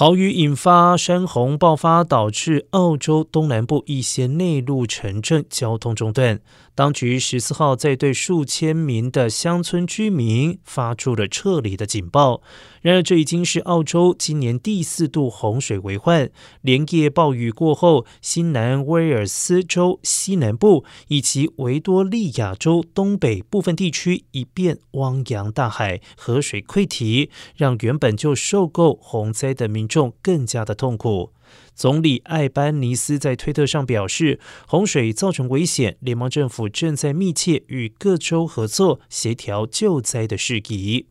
豪雨引发山洪爆发，导致澳洲东南部一些内陆城镇交通中断。当局十四号在对数千名的乡村居民发出了撤离的警报。然而，这已经是澳洲今年第四度洪水为患。连夜暴雨过后，新南威尔斯州西南部以及维多利亚州东北部分地区一片汪洋大海，河水溃堤，让原本就受够洪灾的民。众更加的痛苦。总理艾班尼斯在推特上表示，洪水造成危险，联邦政府正在密切与各州合作，协调救灾的事宜。